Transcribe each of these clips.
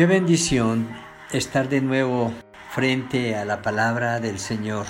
Qué bendición estar de nuevo frente a la palabra del Señor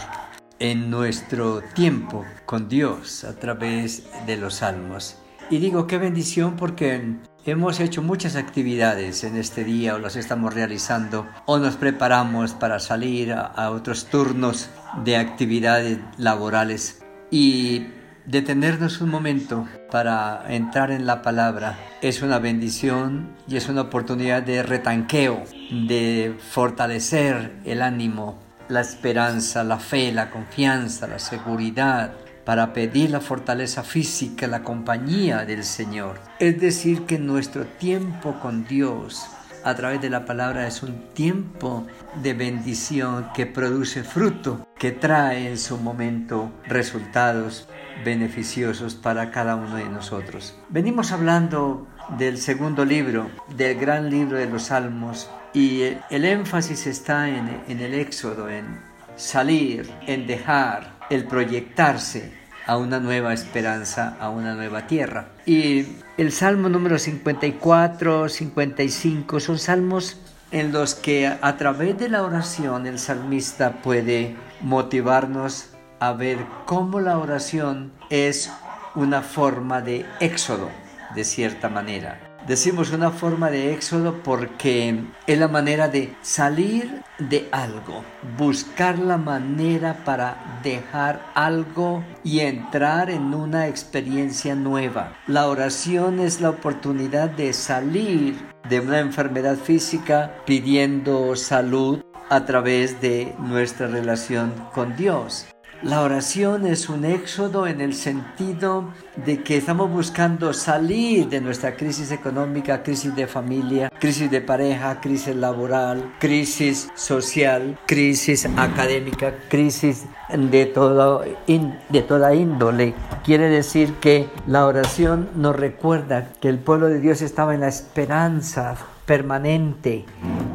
en nuestro tiempo con Dios a través de los salmos. Y digo qué bendición porque hemos hecho muchas actividades en este día o las estamos realizando o nos preparamos para salir a, a otros turnos de actividades laborales. Y Detenernos un momento para entrar en la palabra es una bendición y es una oportunidad de retanqueo, de fortalecer el ánimo, la esperanza, la fe, la confianza, la seguridad, para pedir la fortaleza física, la compañía del Señor. Es decir, que nuestro tiempo con Dios a través de la palabra es un tiempo de bendición que produce fruto, que trae en su momento resultados beneficiosos para cada uno de nosotros. Venimos hablando del segundo libro, del gran libro de los Salmos, y el énfasis está en, el éxodo, en salir, en dejar, el proyectarse a una nueva esperanza, a una nueva tierra. Y el Salmo número 54, 55 son salmos en los que a través de la oración el salmista puede motivarnos a ver cómo la oración es una forma de éxodo, de cierta manera. Decimos una forma de éxodo porque es la manera de salir de algo, buscar la manera para dejar algo y entrar en una experiencia nueva. La oración es la oportunidad de salir de una enfermedad física pidiendo salud a través de nuestra relación con Dios. La oración es un éxodo en el sentido de que estamos buscando salir de nuestra crisis económica, crisis de familia, crisis de pareja, crisis laboral, crisis social, crisis académica, crisis de, todo, de toda índole. Quiere decir que la oración nos recuerda que el pueblo de Dios estaba en la esperanza permanente,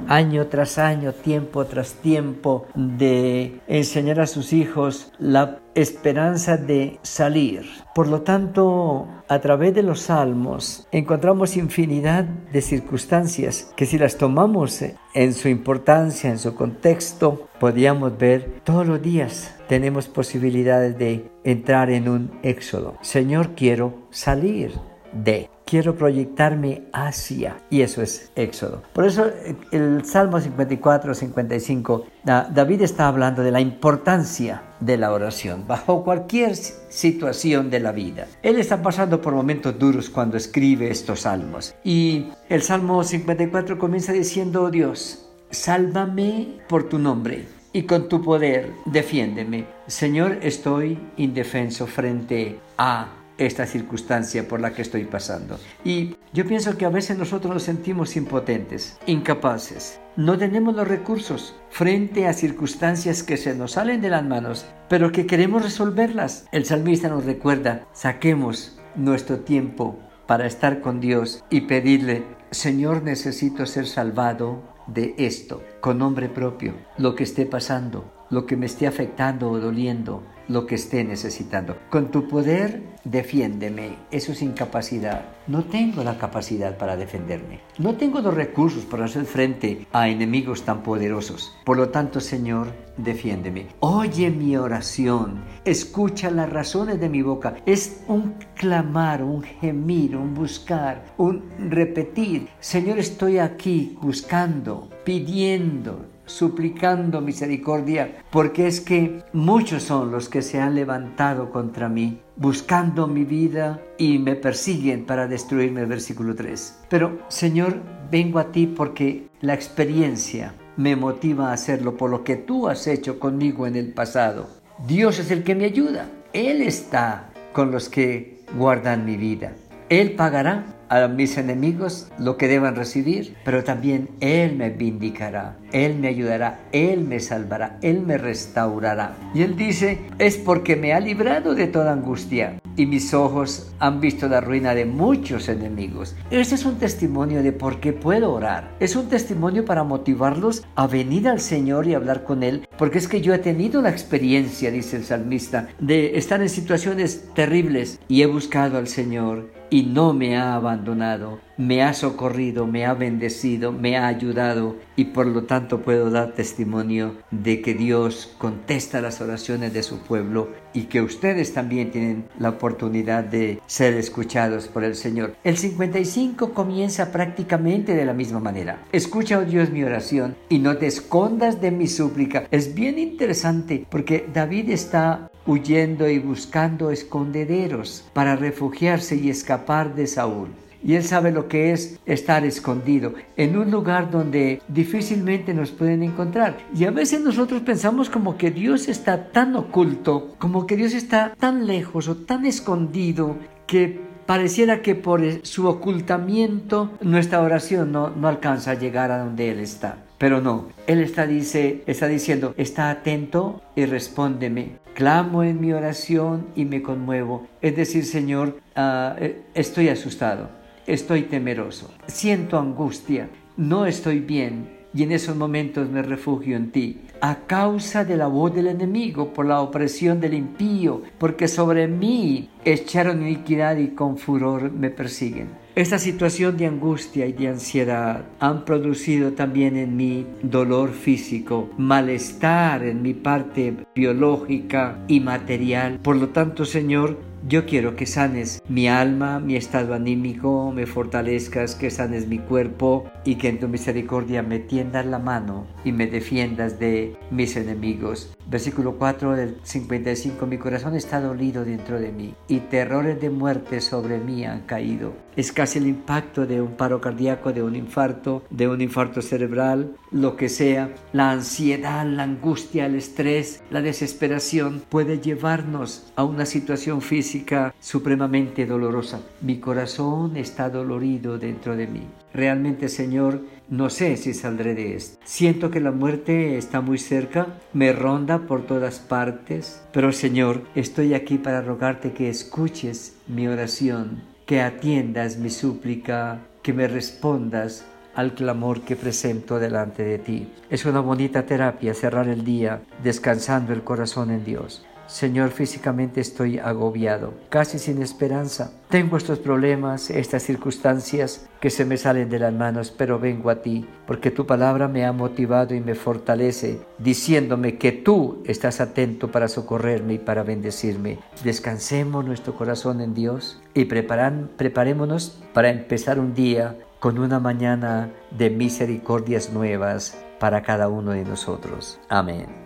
año tras año, tiempo tras tiempo, de enseñar a sus hijos la esperanza de salir. Por lo tanto, a través de los salmos encontramos infinidad de circunstancias que si las tomamos en su importancia, en su contexto, podríamos ver todos los días. Tenemos posibilidades de entrar en un éxodo. Señor, quiero salir de quiero proyectarme hacia. Y eso es Éxodo. Por eso el Salmo 54, 55, David está hablando de la importancia de la oración bajo cualquier situación de la vida. Él está pasando por momentos duros cuando escribe estos salmos. Y el Salmo 54 comienza diciendo, Dios, sálvame por tu nombre y con tu poder defiéndeme. Señor, estoy indefenso frente a esta circunstancia por la que estoy pasando. Y yo pienso que a veces nosotros nos sentimos impotentes, incapaces. No tenemos los recursos frente a circunstancias que se nos salen de las manos, pero que queremos resolverlas. El salmista nos recuerda, saquemos nuestro tiempo para estar con Dios y pedirle, Señor, necesito ser salvado de esto, con nombre propio, lo que esté pasando, lo que me esté afectando o doliendo, lo que esté necesitando. Con tu poder, defiéndeme. Eso es incapacidad. No tengo la capacidad para defenderme. No tengo los recursos para hacer frente a enemigos tan poderosos. Por lo tanto, Señor, defiéndeme. Oye mi oración. Escucha las razones de mi boca. Es un clamar, un gemir, un buscar, un repetir. Señor, estoy aquí buscando, pidiendo, suplicando misericordia, porque es que muchos son los que se han levantado contra mí, buscando mi vida y me persiguen para destruirme, versículo 3. Pero, Señor, vengo a ti porque la experiencia me motiva a hacerlo por lo que tú has hecho conmigo en el pasado. Dios es el que me ayuda. Él está con los que guardan mi vida. Él pagará a mis enemigos lo que deban recibir, pero también Él me vindicará, Él me ayudará, Él me salvará, Él me restaurará. Y Él dice, es porque me ha librado de toda angustia y mis ojos han visto la ruina de muchos enemigos. Este es un testimonio de por qué puedo orar. Es un testimonio para motivarlos a venir al Señor y hablar con Él, porque es que yo he tenido la experiencia, dice el salmista, de estar en situaciones terribles y he buscado al Señor y no me ha abandonado, me ha socorrido, me ha bendecido, me ha ayudado y por lo tanto puedo dar testimonio de que Dios contesta las oraciones de su pueblo y que ustedes también tienen la oportunidad de ser escuchados por el Señor. El 55 comienza prácticamente de la misma manera. Escucha, oh Dios, mi oración y no te escondas de mi súplica. Es bien interesante porque David está huyendo y buscando escondederos para refugiarse y escapar de Saúl. Y él sabe lo que es estar escondido en un lugar donde difícilmente nos pueden encontrar. Y a veces nosotros pensamos como que Dios está tan oculto, como que Dios está tan lejos o tan escondido que pareciera que por su ocultamiento nuestra oración no, no alcanza a llegar a donde Él está. Pero no, Él está, dice, está diciendo, está atento y respóndeme. Clamo en mi oración y me conmuevo. Es decir, Señor, eh, estoy asustado, estoy temeroso, siento angustia, no estoy bien y en esos momentos me refugio en ti. A causa de la voz del enemigo, por la opresión del impío, porque sobre mí echaron iniquidad y con furor me persiguen. Esta situación de angustia y de ansiedad han producido también en mí dolor físico, malestar en mi parte biológica y material. Por lo tanto, Señor, yo quiero que sanes mi alma, mi estado anímico, me fortalezcas, que sanes mi cuerpo y que en tu misericordia me tiendas la mano y me defiendas de mis enemigos. Versículo 4 del 55. Mi corazón está dolido dentro de mí y terrores de muerte sobre mí han caído. Es casi el impacto de un paro cardíaco, de un infarto, de un infarto cerebral, lo que sea. La ansiedad, la angustia, el estrés, la desesperación puede llevarnos a una situación física supremamente dolorosa. Mi corazón está dolorido dentro de mí. Realmente, Señor, no sé si saldré de esto. Siento que la muerte está muy cerca, me ronda por todas partes, pero Señor, estoy aquí para rogarte que escuches mi oración, que atiendas mi súplica, que me respondas al clamor que presento delante de ti. Es una bonita terapia cerrar el día descansando el corazón en Dios. Señor, físicamente estoy agobiado, casi sin esperanza. Tengo estos problemas, estas circunstancias que se me salen de las manos, pero vengo a ti, porque tu palabra me ha motivado y me fortalece, diciéndome que tú estás atento para socorrerme y para bendecirme. Descansemos nuestro corazón en Dios y preparan, preparémonos para empezar un día con una mañana de misericordias nuevas para cada uno de nosotros. Amén.